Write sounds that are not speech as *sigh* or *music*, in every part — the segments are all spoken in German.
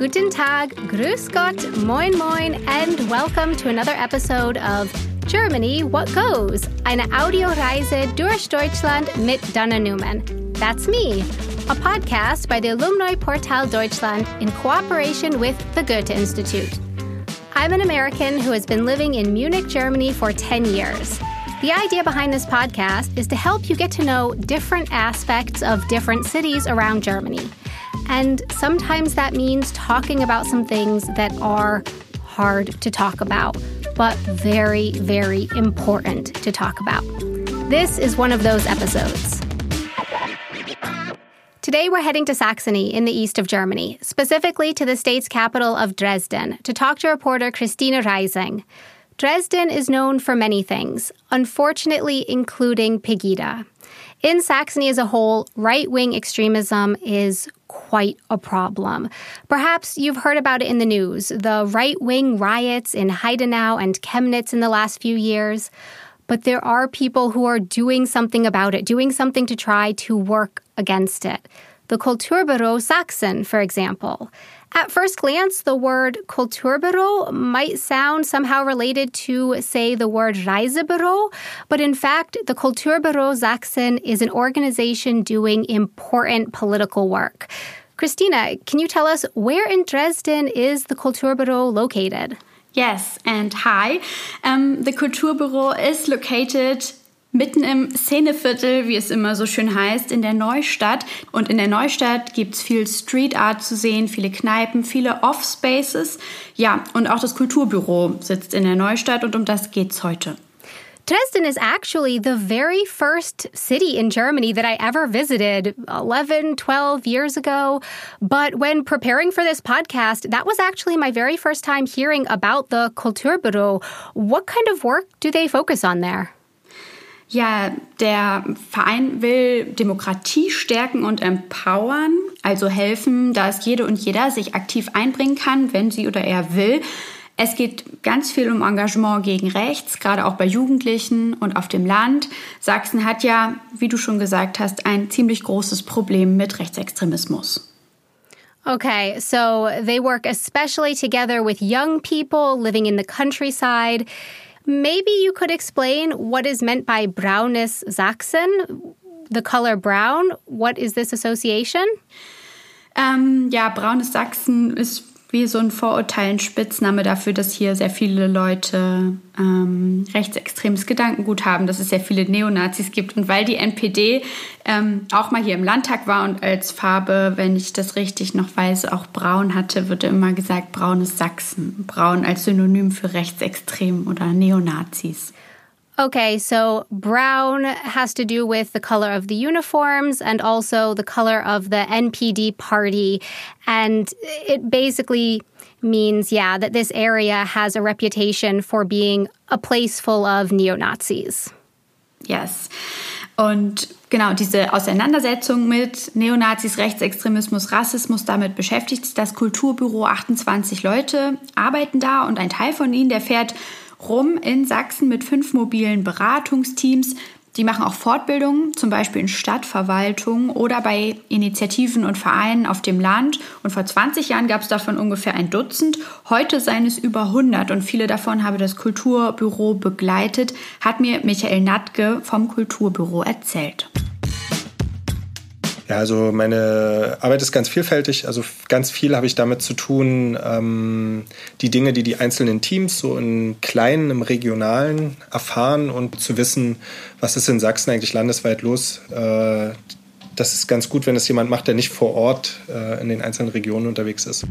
Guten Tag, Grüß Gott, Moin Moin, and welcome to another episode of Germany What Goes, eine Audioreise durch Deutschland mit Dana Newman. That's me, a podcast by the Alumni Portal Deutschland in cooperation with the Goethe Institute. I'm an American who has been living in Munich, Germany for 10 years. The idea behind this podcast is to help you get to know different aspects of different cities around Germany. And sometimes that means talking about some things that are hard to talk about, but very, very important to talk about. This is one of those episodes. Today, we're heading to Saxony in the east of Germany, specifically to the state's capital of Dresden, to talk to reporter Christina Reising. Dresden is known for many things, unfortunately, including Pegida. In Saxony as a whole, right wing extremism is quite a problem. Perhaps you've heard about it in the news the right wing riots in Heidenau and Chemnitz in the last few years. But there are people who are doing something about it, doing something to try to work against it. The Kulturbüro Sachsen, for example. At first glance, the word Kulturbüro might sound somehow related to, say, the word Reisebüro, but in fact, the Kulturbüro Sachsen is an organization doing important political work. Christina, can you tell us where in Dresden is the Kulturbüro located? Yes, and hi. Um, the Kulturbüro is located mitten im Szeneviertel, wie es immer so schön heißt, in der Neustadt. Und in der Neustadt gibt es viel Street Art zu sehen, viele Kneipen, viele Off-Spaces. Ja, und auch das Kulturbüro sitzt in der Neustadt und um das geht's heute. Dresden is actually the very first city in Germany that I ever visited 11, 12 years ago. But when preparing for this podcast, that was actually my very first time hearing about the Kulturbüro. What kind of work do they focus on there? Ja, der Verein will Demokratie stärken und empowern, also helfen, dass jede und jeder sich aktiv einbringen kann, wenn sie oder er will. Es geht ganz viel um Engagement gegen rechts, gerade auch bei Jugendlichen und auf dem Land. Sachsen hat ja, wie du schon gesagt hast, ein ziemlich großes Problem mit Rechtsextremismus. Okay, so they work especially together with young people living in the countryside. Maybe you could explain what is meant by brownness Sachsen, the color brown. What is this association? Ähm, ja, braunes Sachsen ist wie so ein Vorurteil, ein Spitzname dafür, dass hier sehr viele Leute ähm, rechtsextremes Gedankengut haben, dass es sehr viele Neonazis gibt. Und weil die NPD ähm, auch mal hier im Landtag war und als Farbe, wenn ich das richtig noch weiß, auch braun hatte, wird immer gesagt, braunes Sachsen. Braun als Synonym für rechtsextrem oder Neonazis. Okay, so brown has to do with the color of the uniforms and also the color of the NPD party. And it basically means, yeah, that this area has a reputation for being a place full of neo Nazis. Yes. Und genau diese Auseinandersetzung mit Neonazis, Rechtsextremismus, Rassismus, damit beschäftigt das Kulturbüro. 28 Leute arbeiten da und ein Teil von ihnen, der fährt rum in Sachsen mit fünf mobilen Beratungsteams. Die machen auch Fortbildungen, zum Beispiel in Stadtverwaltungen oder bei Initiativen und Vereinen auf dem Land. Und vor 20 Jahren gab es davon ungefähr ein Dutzend. Heute seien es über 100 und viele davon habe das Kulturbüro begleitet, hat mir Michael Natke vom Kulturbüro erzählt. Ja, also meine Arbeit ist ganz vielfältig. Also ganz viel habe ich damit zu tun, ähm, die Dinge, die die einzelnen Teams so in kleinen, im regionalen erfahren und zu wissen, was ist in Sachsen eigentlich landesweit los. Äh, das ist ganz gut, wenn es jemand macht, der nicht vor Ort äh, in den einzelnen Regionen unterwegs ist.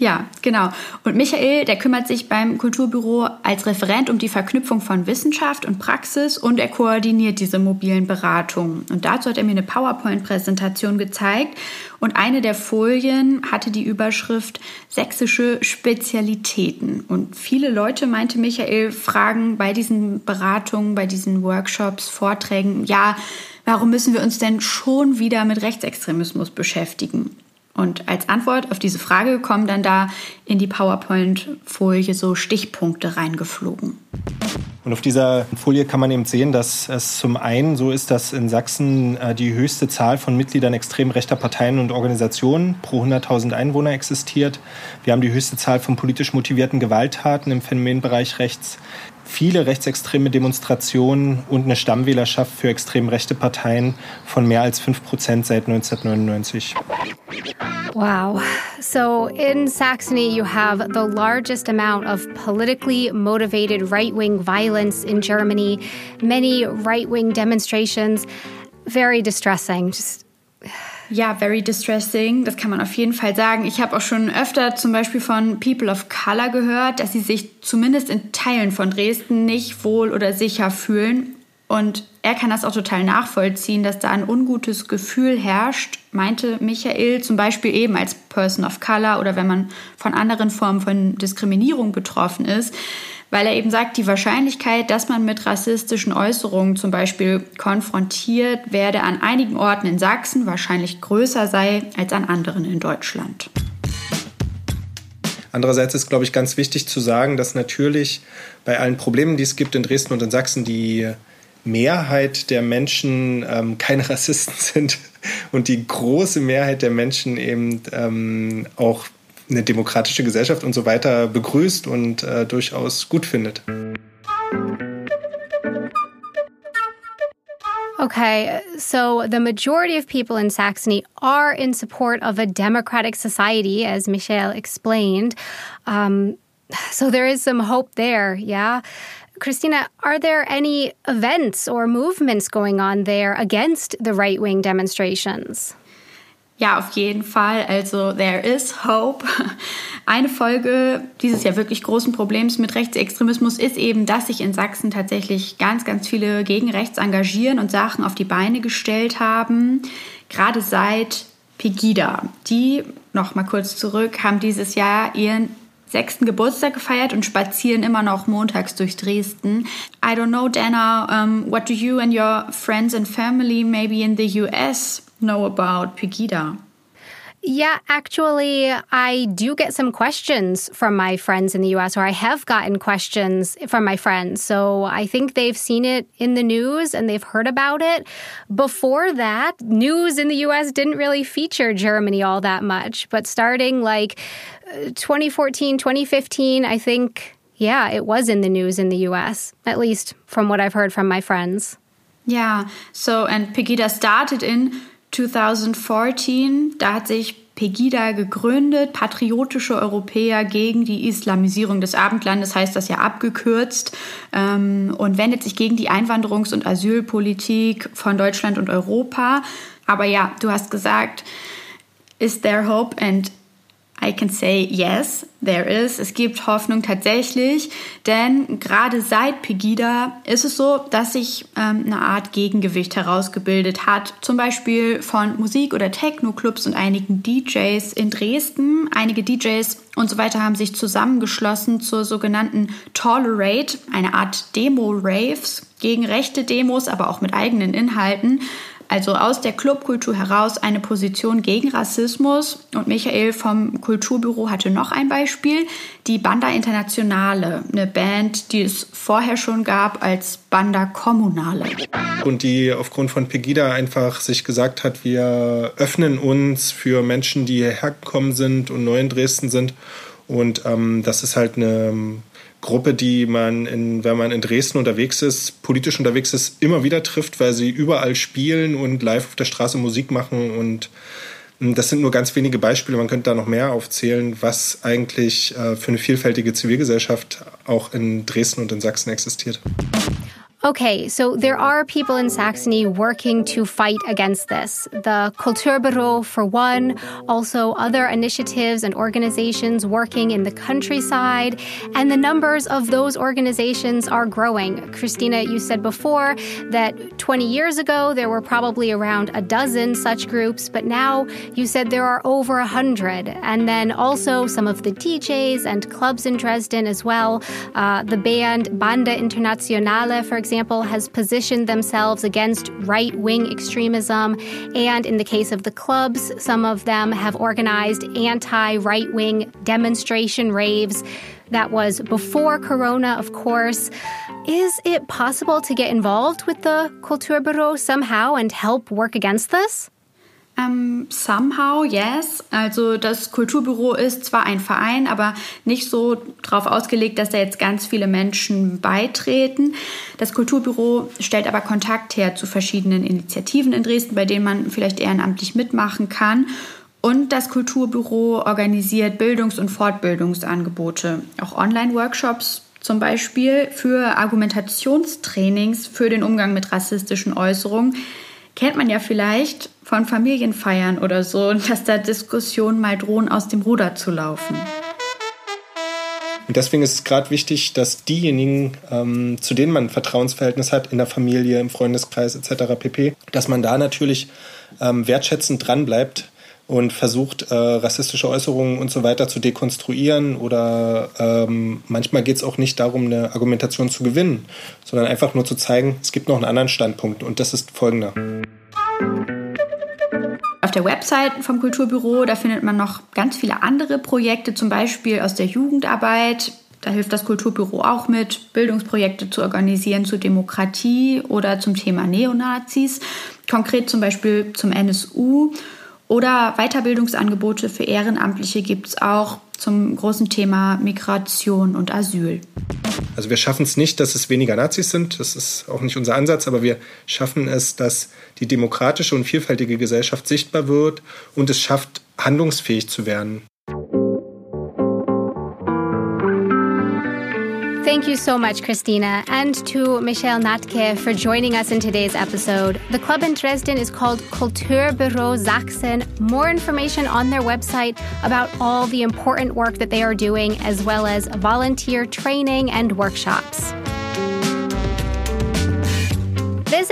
Ja, genau. Und Michael, der kümmert sich beim Kulturbüro als Referent um die Verknüpfung von Wissenschaft und Praxis und er koordiniert diese mobilen Beratungen. Und dazu hat er mir eine PowerPoint-Präsentation gezeigt und eine der Folien hatte die Überschrift Sächsische Spezialitäten. Und viele Leute, meinte Michael, fragen bei diesen Beratungen, bei diesen Workshops, Vorträgen, ja, warum müssen wir uns denn schon wieder mit Rechtsextremismus beschäftigen? Und als Antwort auf diese Frage kommen dann da in die PowerPoint-Folie so Stichpunkte reingeflogen. Und auf dieser Folie kann man eben sehen, dass es zum einen so ist, dass in Sachsen äh, die höchste Zahl von Mitgliedern extrem rechter Parteien und Organisationen pro 100.000 Einwohner existiert. Wir haben die höchste Zahl von politisch motivierten Gewalttaten im Phänomenbereich rechts viele rechtsextreme Demonstrationen und eine Stammwählerschaft für extrem rechte Parteien von mehr als 5 Prozent seit 1999. Wow. So in Saxony, you have the largest amount of politically motivated right wing violence in Germany, many right wing demonstrations. Very distressing. Just ja, very distressing, das kann man auf jeden Fall sagen. Ich habe auch schon öfter zum Beispiel von People of Color gehört, dass sie sich zumindest in Teilen von Dresden nicht wohl oder sicher fühlen. Und er kann das auch total nachvollziehen, dass da ein ungutes Gefühl herrscht, meinte Michael, zum Beispiel eben als Person of Color oder wenn man von anderen Formen von Diskriminierung betroffen ist weil er eben sagt, die Wahrscheinlichkeit, dass man mit rassistischen Äußerungen zum Beispiel konfrontiert werde, an einigen Orten in Sachsen wahrscheinlich größer sei als an anderen in Deutschland. Andererseits ist, glaube ich, ganz wichtig zu sagen, dass natürlich bei allen Problemen, die es gibt in Dresden und in Sachsen, die Mehrheit der Menschen ähm, keine Rassisten *laughs* sind und die große Mehrheit der Menschen eben ähm, auch eine demokratische Gesellschaft und so weiter begrüßt und äh, durchaus gut findet. Okay, so the majority of people in Saxony are in support of a democratic society, as Michelle explained. Um, so there is some hope there, yeah? Christina, are there any events or movements going on there against the right wing demonstrations? Ja, auf jeden Fall. Also, there is hope. *laughs* Eine Folge dieses ja wirklich großen Problems mit Rechtsextremismus ist eben, dass sich in Sachsen tatsächlich ganz, ganz viele gegen rechts engagieren und Sachen auf die Beine gestellt haben. Gerade seit Pegida. Die, noch mal kurz zurück, haben dieses Jahr ihren sechsten Geburtstag gefeiert und spazieren immer noch montags durch Dresden. I don't know, Dana, um, what do you and your friends and family maybe in the US know about Pegida? Yeah, actually, I do get some questions from my friends in the US, or I have gotten questions from my friends. So I think they've seen it in the news and they've heard about it. Before that, news in the US didn't really feature Germany all that much. But starting like uh, 2014, 2015, I think, yeah, it was in the news in the US, at least from what I've heard from my friends. Yeah, so, and Pegida started in 2014, da hat sich Pegida gegründet, patriotische Europäer gegen die Islamisierung des Abendlandes, heißt das ja abgekürzt, ähm, und wendet sich gegen die Einwanderungs- und Asylpolitik von Deutschland und Europa. Aber ja, du hast gesagt, is there hope? And I can say yes, there is. Es gibt Hoffnung tatsächlich, denn gerade seit Pegida ist es so, dass sich ähm, eine Art Gegengewicht herausgebildet hat. Zum Beispiel von Musik- oder Techno-Clubs und einigen DJs in Dresden. Einige DJs und so weiter haben sich zusammengeschlossen zur sogenannten Tolerate, eine Art Demo-Raves gegen rechte Demos, aber auch mit eigenen Inhalten also aus der Clubkultur heraus eine Position gegen Rassismus. Und Michael vom Kulturbüro hatte noch ein Beispiel, die Banda Internationale, eine Band, die es vorher schon gab als Banda Kommunale. Und die aufgrund von Pegida einfach sich gesagt hat, wir öffnen uns für Menschen, die hierher gekommen sind und neu in Dresden sind. Und ähm, das ist halt eine Gruppe, die man, in, wenn man in Dresden unterwegs ist, politisch unterwegs ist, immer wieder trifft, weil sie überall spielen und live auf der Straße Musik machen. Und hm, das sind nur ganz wenige Beispiele. Man könnte da noch mehr aufzählen, was eigentlich äh, für eine vielfältige Zivilgesellschaft auch in Dresden und in Sachsen existiert. Okay, so there are people in Saxony working to fight against this. The Kulturbüro, for one, also other initiatives and organizations working in the countryside, and the numbers of those organizations are growing. Christina, you said before that 20 years ago there were probably around a dozen such groups, but now you said there are over a hundred. And then also some of the DJs and clubs in Dresden as well. Uh, the band Banda Internationale, for example, example, has positioned themselves against right wing extremism. And in the case of the clubs, some of them have organized anti right wing demonstration raves. That was before Corona, of course. Is it possible to get involved with the Kulturbüro somehow and help work against this? Um, ähm, somehow, yes. Also das Kulturbüro ist zwar ein Verein, aber nicht so darauf ausgelegt, dass da jetzt ganz viele Menschen beitreten. Das Kulturbüro stellt aber Kontakt her zu verschiedenen Initiativen in Dresden, bei denen man vielleicht ehrenamtlich mitmachen kann. Und das Kulturbüro organisiert Bildungs- und Fortbildungsangebote, auch Online-Workshops zum Beispiel für Argumentationstrainings für den Umgang mit rassistischen Äußerungen. Kennt man ja vielleicht von Familienfeiern oder so, dass da Diskussionen mal drohen, aus dem Ruder zu laufen. Und deswegen ist es gerade wichtig, dass diejenigen, ähm, zu denen man ein Vertrauensverhältnis hat, in der Familie, im Freundeskreis etc. pp., dass man da natürlich ähm, wertschätzend dranbleibt und versucht, äh, rassistische Äußerungen und so weiter zu dekonstruieren. Oder ähm, manchmal geht es auch nicht darum, eine Argumentation zu gewinnen, sondern einfach nur zu zeigen, es gibt noch einen anderen Standpunkt und das ist folgender. Auf der Website vom Kulturbüro, da findet man noch ganz viele andere Projekte, zum Beispiel aus der Jugendarbeit. Da hilft das Kulturbüro auch mit, Bildungsprojekte zu organisieren zur Demokratie oder zum Thema Neonazis. Konkret zum Beispiel zum NSU oder Weiterbildungsangebote für Ehrenamtliche gibt es auch zum großen Thema Migration und Asyl. Also wir schaffen es nicht, dass es weniger Nazis sind, das ist auch nicht unser Ansatz, aber wir schaffen es, dass die demokratische und vielfältige Gesellschaft sichtbar wird und es schafft, handlungsfähig zu werden. Thank you so much, Christina, and to Michelle Natke for joining us in today's episode. The club in Dresden is called Kulturbüro Sachsen. More information on their website about all the important work that they are doing, as well as volunteer training and workshops.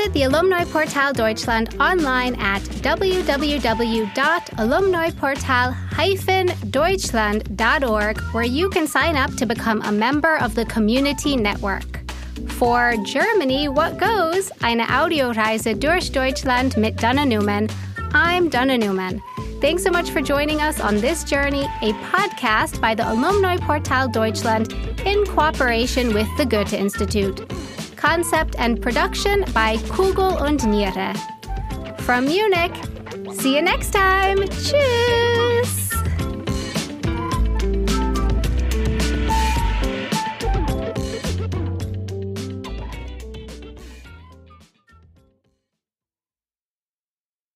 Visit the Alumni Portal Deutschland online at www.alumniportal-deutschland.org, where you can sign up to become a member of the community network. For Germany, what goes? Eine Audioreise durch Deutschland mit Donna Newman. I'm Donna Newman. Thanks so much for joining us on this journey, a podcast by the Alumni Portal Deutschland in cooperation with the Goethe Institute. Concept and production by Kugel und Niere. From Munich, see you next time. Tschüss!